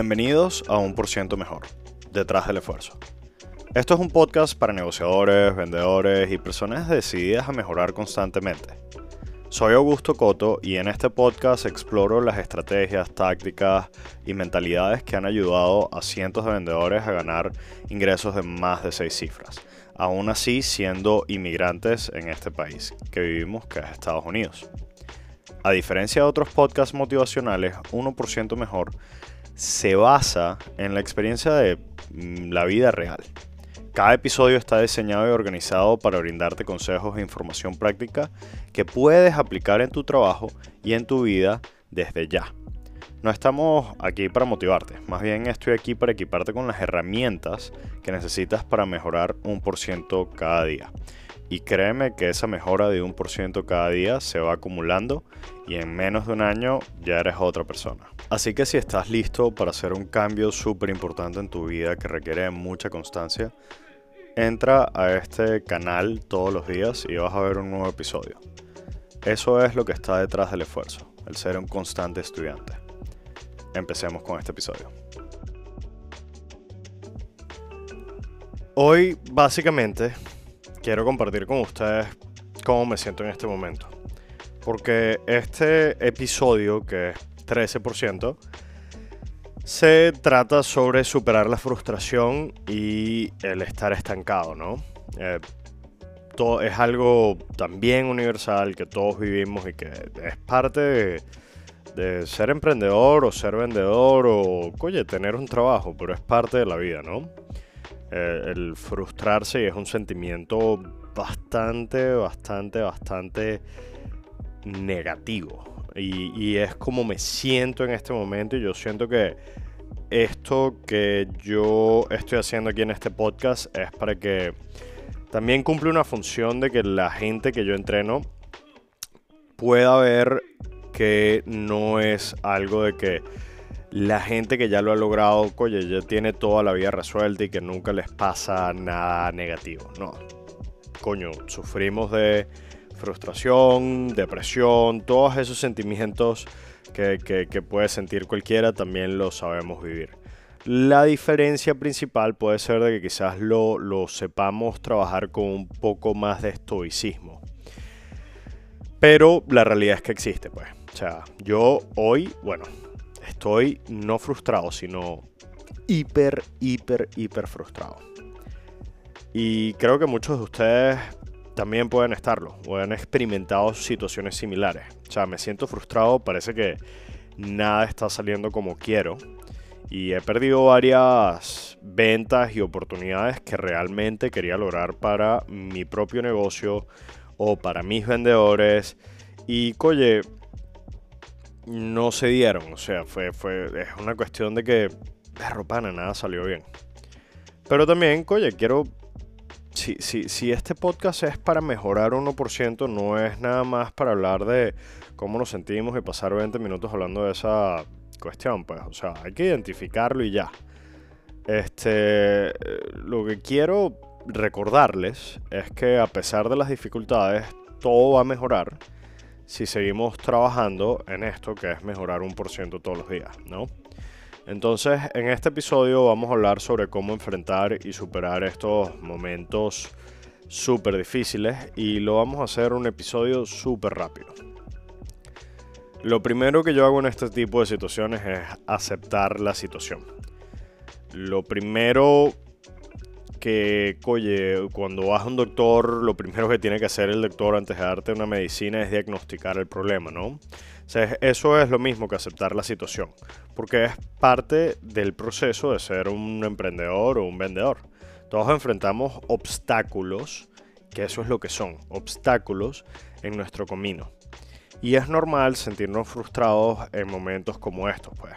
Bienvenidos a Un Por Ciento Mejor, detrás del esfuerzo. Esto es un podcast para negociadores, vendedores y personas decididas a mejorar constantemente. Soy Augusto Coto y en este podcast exploro las estrategias, tácticas y mentalidades que han ayudado a cientos de vendedores a ganar ingresos de más de seis cifras, aún así siendo inmigrantes en este país que vivimos, que es Estados Unidos. A diferencia de otros podcasts motivacionales, 1% mejor se basa en la experiencia de mm, la vida real. Cada episodio está diseñado y organizado para brindarte consejos e información práctica que puedes aplicar en tu trabajo y en tu vida desde ya. No estamos aquí para motivarte, más bien estoy aquí para equiparte con las herramientas que necesitas para mejorar un por ciento cada día. Y créeme que esa mejora de un por ciento cada día se va acumulando y en menos de un año ya eres otra persona. Así que si estás listo para hacer un cambio súper importante en tu vida que requiere mucha constancia, entra a este canal todos los días y vas a ver un nuevo episodio. Eso es lo que está detrás del esfuerzo, el ser un constante estudiante. Empecemos con este episodio. Hoy básicamente quiero compartir con ustedes cómo me siento en este momento. Porque este episodio, que es 13%, se trata sobre superar la frustración y el estar estancado, ¿no? Eh, todo, es algo también universal que todos vivimos y que es parte de, de ser emprendedor o ser vendedor o, oye, tener un trabajo, pero es parte de la vida, ¿no? Eh, el frustrarse es un sentimiento bastante, bastante, bastante negativo. Y, es como me siento en este momento y yo siento que esto que yo estoy haciendo aquí en este podcast es para que también cumple una función de que la gente que yo entreno pueda ver que no es algo de que la gente que ya lo ha logrado, coño, ya tiene toda la vida resuelta y que nunca les pasa nada negativo. No. Coño, sufrimos de frustración, depresión, todos esos sentimientos que, puede sentir cualquiera, también lo sabemos vivir. La diferencia principal puede ser de que quizás lo, lo sepamos trabajar con un poco más de estoicismo. Pero la realidad es que existe, pues. O sea, yo hoy, bueno, estoy no frustrado, sino hiper, hiper, hiper frustrado. Y creo que muchos de ustedes también pueden estarlo o han experimentado situaciones similares. O sea, me siento frustrado, parece que nada está saliendo como quiero. Y he perdido varias ventas y oportunidades que realmente quería lograr para mi propio negocio o para mis vendedores. Y, oye, no se dieron. O sea, fue, fue, es una cuestión de que de ropana nada salió bien. Pero también, oye, quiero. Si, si, si este podcast es para mejorar 1%, no es nada más para hablar de cómo nos sentimos y pasar 20 minutos hablando de esa cuestión. Pues, o sea, hay que identificarlo y ya. Este. Lo que quiero recordarles es que a pesar de las dificultades, todo va a mejorar si seguimos trabajando en esto que es mejorar un por ciento todos los días, ¿no? Entonces, en este episodio vamos a hablar sobre cómo enfrentar y superar estos momentos súper difíciles y lo vamos a hacer un episodio súper rápido. Lo primero que yo hago en este tipo de situaciones es aceptar la situación. Lo primero que, oye, cuando vas a un doctor, lo primero que tiene que hacer el doctor antes de darte una medicina es diagnosticar el problema, ¿no? O sea, eso es lo mismo que aceptar la situación, porque es parte del proceso de ser un emprendedor o un vendedor. Todos enfrentamos obstáculos, que eso es lo que son, obstáculos en nuestro camino. Y es normal sentirnos frustrados en momentos como estos, pues.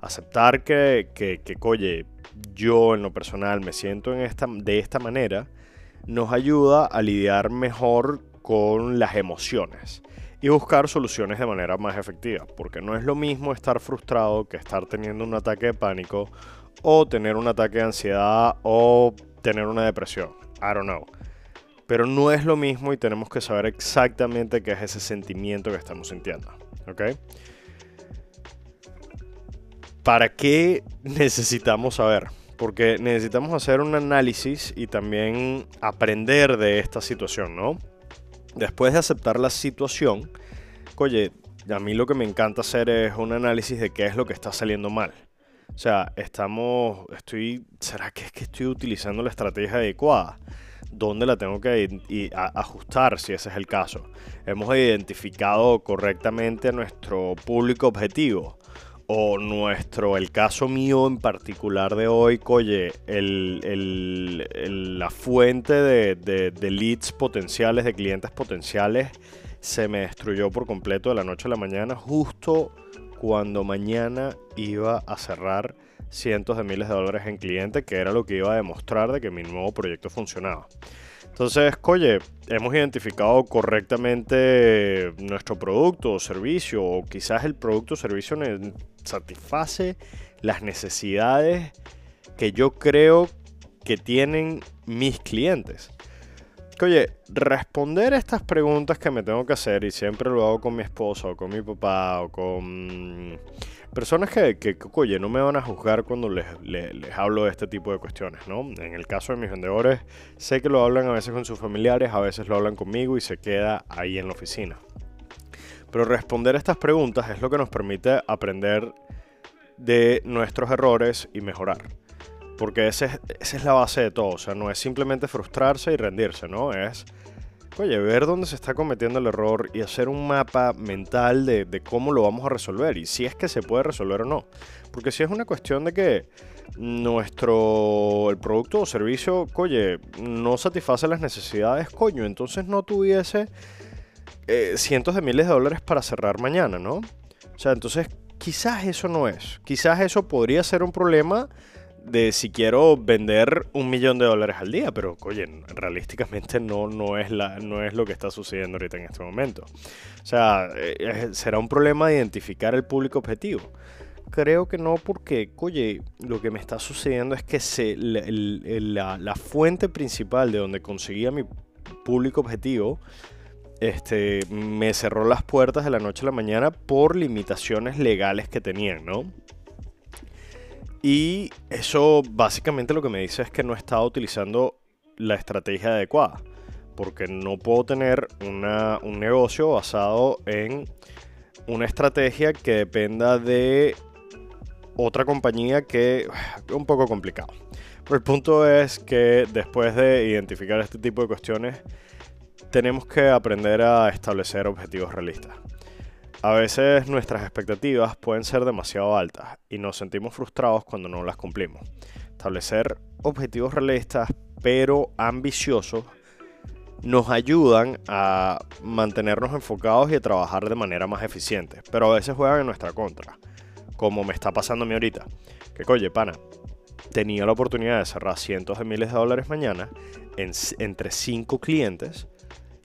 Aceptar que, que, que yo en lo personal me siento en esta, de esta manera, nos ayuda a lidiar mejor con las emociones y buscar soluciones de manera más efectiva, porque no es lo mismo estar frustrado que estar teniendo un ataque de pánico o tener un ataque de ansiedad o tener una depresión. I don't know. Pero no es lo mismo y tenemos que saber exactamente qué es ese sentimiento que estamos sintiendo. ¿Ok? ¿Para qué necesitamos saber? Porque necesitamos hacer un análisis y también aprender de esta situación, ¿no? Después de aceptar la situación, oye, a mí lo que me encanta hacer es un análisis de qué es lo que está saliendo mal. O sea, estamos, estoy, ¿será que es que estoy utilizando la estrategia adecuada? ¿Dónde la tengo que ajustar si ese es el caso? ¿Hemos identificado correctamente a nuestro público objetivo? O nuestro, el caso mío en particular de hoy, oye, la fuente de, de, leads potenciales, de clientes potenciales, se me destruyó por completo de la noche a la mañana, justo cuando mañana iba a cerrar cientos de miles de dólares en cliente, que era lo que iba a demostrar de que mi nuevo proyecto funcionaba. Entonces, oye, hemos identificado correctamente nuestro producto o servicio, o quizás el producto o servicio satisface las necesidades que yo creo que tienen mis clientes. Oye, responder estas preguntas que me tengo que hacer, y siempre lo hago con mi esposa, o con mi papá, o con personas que, que, oye, no me van a juzgar cuando les, les, hablo de este tipo de cuestiones, ¿no? En el caso de mis vendedores, sé que lo hablan a veces con sus familiares, a veces lo hablan conmigo y se queda ahí en la oficina. Pero responder estas preguntas es lo que nos permite aprender de nuestros errores y mejorar. Porque esa es la base de todo. O sea, no es simplemente frustrarse y rendirse, ¿no? Es, oye, ver dónde se está cometiendo el error y hacer un mapa mental de, cómo lo vamos a resolver y si es que se puede resolver o no. Porque si es una cuestión de que nuestro el producto o servicio, oye, no satisface las necesidades, coño, entonces no tuviese eh, cientos de miles de dólares para cerrar mañana, ¿no? O sea, entonces quizás eso no es. Quizás eso podría ser un problema de si quiero vender un millón de dólares al día, pero oye, realísticamente no, no, es la, no es lo que está sucediendo ahorita en este momento. O sea, eh, será un problema identificar el público objetivo. Creo que no, porque, oye, lo que me está sucediendo es que se, la, la fuente principal de donde conseguía mi público objetivo este, me cerró las puertas de la noche a la mañana por limitaciones legales que tenían, ¿no? Y eso básicamente lo que me dice es que no estaba utilizando la estrategia adecuada, porque no puedo tener un negocio basado en una estrategia que dependa de otra compañía que es un poco complicado. Pero el punto es que después de identificar este tipo de cuestiones, tenemos que aprender a establecer objetivos realistas. A veces nuestras expectativas pueden ser demasiado altas y nos sentimos frustrados cuando no las cumplimos. Establecer objetivos realistas pero ambiciosos nos ayudan a mantenernos enfocados y a trabajar de manera más eficiente, pero a veces juegan en nuestra contra, como me está pasando a mí ahorita. Que coye, pana, tenía la oportunidad de cerrar cientos de miles de dólares mañana entre cinco clientes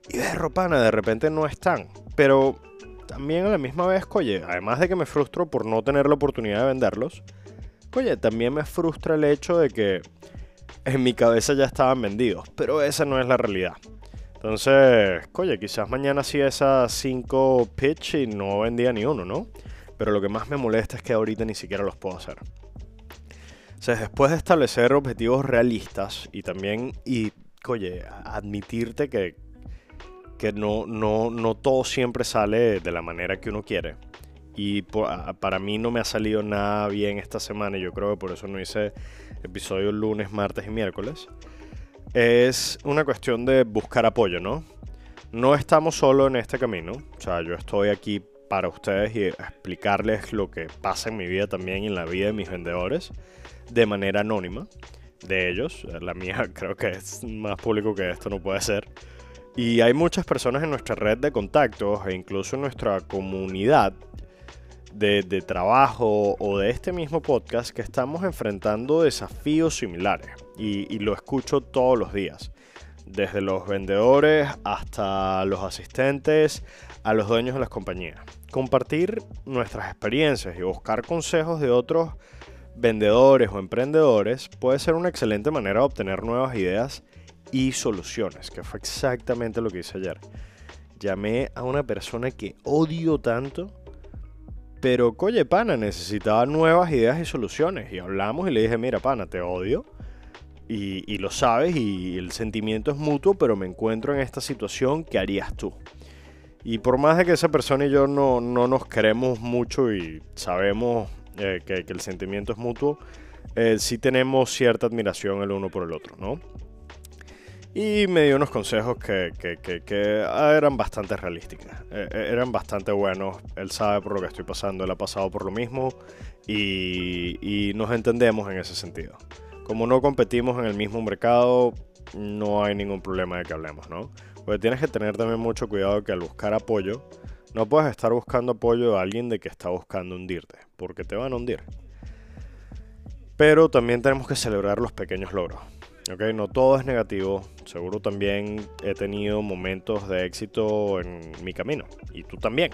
y de ropana de repente no están. Pero también a la misma vez, oye, además de que me frustro por no tener la oportunidad de venderlos, oye, también me frustra el hecho de que en mi cabeza ya estaban vendidos, pero esa no es la realidad. Entonces, oye, quizás mañana sí esas 5 pitch y no vendía ni uno, ¿no? Pero lo que más me molesta es que ahorita ni siquiera los puedo hacer. O después de establecer objetivos realistas y también, y, oye, admitirte que, que no, no, no todo siempre sale de la manera que uno quiere. Y para mí no me ha salido nada bien esta semana y yo creo que por eso no hice episodios lunes, martes y miércoles. Es una cuestión de buscar apoyo, ¿no? No estamos solo en este camino. O sea, yo estoy aquí para ustedes y explicarles lo que pasa en mi vida también y en la vida de mis vendedores de manera anónima de ellos. La mía creo que es más público que esto no puede ser. Y hay muchas personas en nuestra red de contactos e incluso en nuestra comunidad de, trabajo o de este mismo podcast que estamos enfrentando desafíos similares y, y, lo escucho todos los días. Desde los vendedores hasta los asistentes, a los dueños de las compañías. Compartir nuestras experiencias y buscar consejos de otros vendedores o emprendedores puede ser una excelente manera de obtener nuevas ideas y soluciones, que fue exactamente lo que hice ayer. Llamé a una persona que odio tanto, Pero, coye, pana, necesitaba nuevas ideas y soluciones. Y hablamos y le dije, mira, pana, te odio. Y, lo sabes y el sentimiento es mutuo, pero me encuentro en esta situación, ¿qué harías tú? Y por más de que esa persona y yo no, nos queremos mucho y sabemos eh, que, el sentimiento es mutuo, eh, sí tenemos cierta admiración el uno por el otro, ¿no? Y me dio unos consejos que, eran bastante realísticos, eh, eran bastante buenos. Él sabe por lo que estoy pasando, él ha pasado por lo mismo y, y nos entendemos en ese sentido. Como no competimos en el mismo mercado, no hay ningún problema de que hablemos, ¿no? Porque tienes que tener también mucho cuidado que al buscar apoyo, no puedes estar buscando apoyo de alguien de que está buscando hundirte, porque te van a hundir. Pero también tenemos que celebrar los pequeños logros. ¿Ok? No todo es negativo. Seguro también he tenido momentos de éxito en mi camino. Y tú también.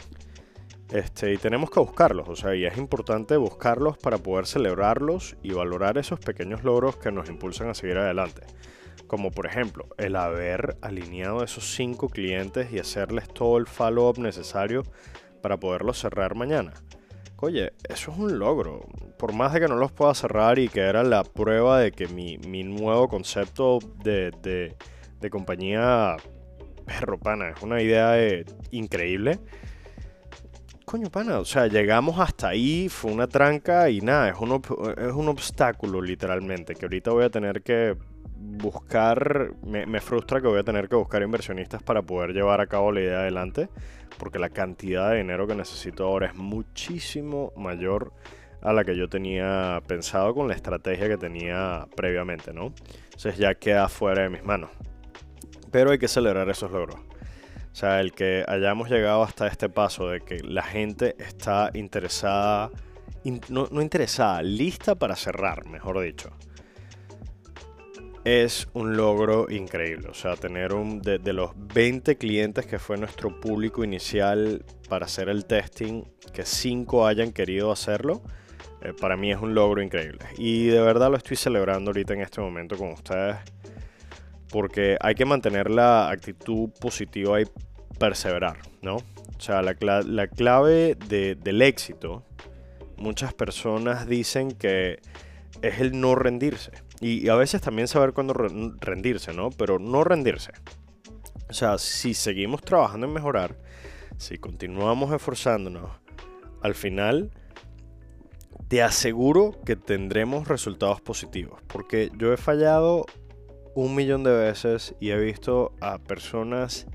Este, y tenemos que buscarlos, o sea, y es importante buscarlos para poder celebrarlos y valorar esos pequeños logros que nos impulsan a seguir adelante. Como por ejemplo, el haber alineado esos cinco clientes y hacerles todo el follow-up necesario para poderlos cerrar mañana. Oye, eso es un logro. Por más de que no los pueda cerrar y que era la prueba de que mi, nuevo concepto de, de, compañía perro pana es una idea eh, increíble coño, pana, o sea, llegamos hasta ahí, fue una tranca y nada, es un, es un obstáculo literalmente, que ahorita voy a tener que buscar, me, frustra que voy a tener que buscar inversionistas para poder llevar a cabo la idea adelante, porque la cantidad de dinero que necesito ahora es muchísimo mayor a la que yo tenía pensado con la estrategia que tenía previamente, ¿no? Entonces ya queda fuera de mis manos. Pero hay que celebrar esos logros. O sea, el que hayamos llegado hasta este paso de que la gente está interesada, no, interesada, lista para cerrar, mejor dicho. Es un logro increíble. O sea, tener un de, los 20 clientes que fue nuestro público inicial para hacer el testing, que 5 hayan querido hacerlo, eh, para mí es un logro increíble. Y de verdad lo estoy celebrando ahorita en este momento con ustedes porque hay que mantener la actitud positiva y perseverar, ¿no? O sea, la, clave del éxito, muchas personas dicen que es el no rendirse. Y, a veces también saber cuándo rendirse, ¿no? Pero no rendirse. O sea, si seguimos trabajando en mejorar, si continuamos esforzándonos, al final te aseguro que tendremos resultados positivos. Porque yo he fallado un millón de veces y he visto a personas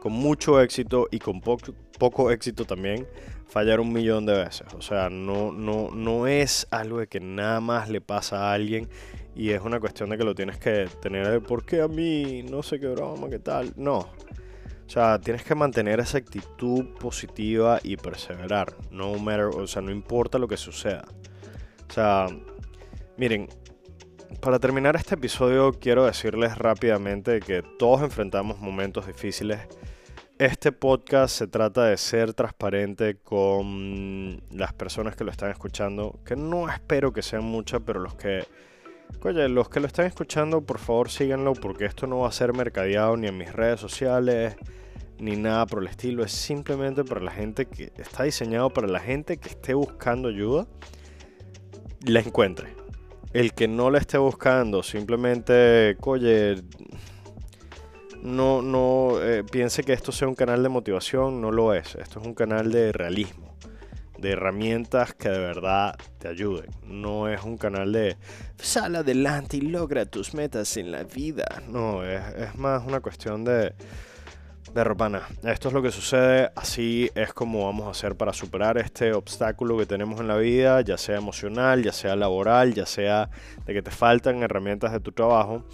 con mucho éxito y con poco, poco éxito también fallar un millón de veces. O sea, no, no, no es algo que nada más le pasa a alguien y es una cuestión de que lo tienes que tener ¿por qué a mí? No sé qué broma, qué tal. No. O sea, tienes que mantener esa actitud positiva y perseverar. No matter, o sea, no importa lo que suceda. O sea, miren, para terminar este episodio quiero decirles rápidamente que todos enfrentamos momentos difíciles. Este podcast se trata de ser transparente con las personas que lo están escuchando, que no espero que sean muchas, pero los que, oye, los que lo están escuchando, por favor síganlo porque esto no va a ser mercadeado ni en mis redes sociales ni nada por el estilo, es simplemente para la gente que está diseñado para la gente que esté buscando ayuda, la encuentre. El que no la esté buscando, simplemente, oye, no, no eh, piense que esto sea un canal de motivación, no lo es. Esto es un canal de realismo, de herramientas que de verdad te ayuden. No es un canal de sal adelante y logra tus metas en la vida. No, es más una cuestión de de Ropana, esto es lo que sucede, así es como vamos a hacer para superar este obstáculo que tenemos en la vida, ya sea emocional, ya sea laboral, ya sea de que te faltan herramientas de tu trabajo,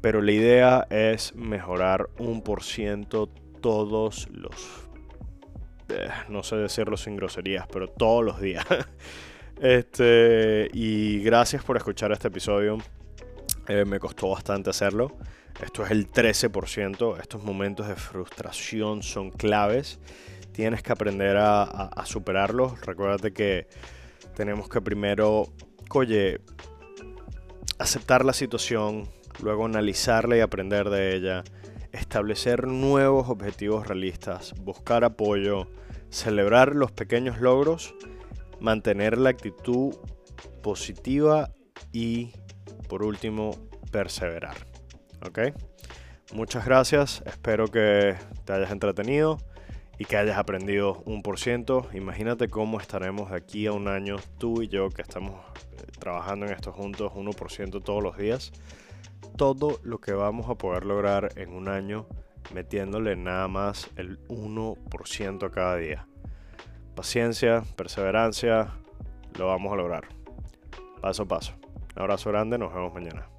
pero la idea es mejorar un por ciento todos los, eh, no sé decirlo sin groserías, pero todos los días. este, y gracias por escuchar este episodio, eh, me costó bastante hacerlo. Esto es el 13%. Estos momentos de frustración son claves. Tienes que aprender a, superarlos. Recuérdate que tenemos que primero, oye, aceptar la situación, luego analizarla y aprender de ella, establecer nuevos objetivos realistas, buscar apoyo, celebrar los pequeños logros mantener la actitud positiva y, por último, perseverar. ¿Ok? Muchas gracias, espero que te hayas entretenido y que hayas aprendido un por ciento. Imagínate cómo estaremos de aquí a un año, tú y yo que estamos eh, trabajando en esto juntos, 1% todos los días. Todo lo que vamos a poder lograr en un año metiéndole nada más el 1% cada día. Paciencia, perseverancia, lo vamos a lograr. Paso a paso. Un abrazo grande, nos vemos mañana.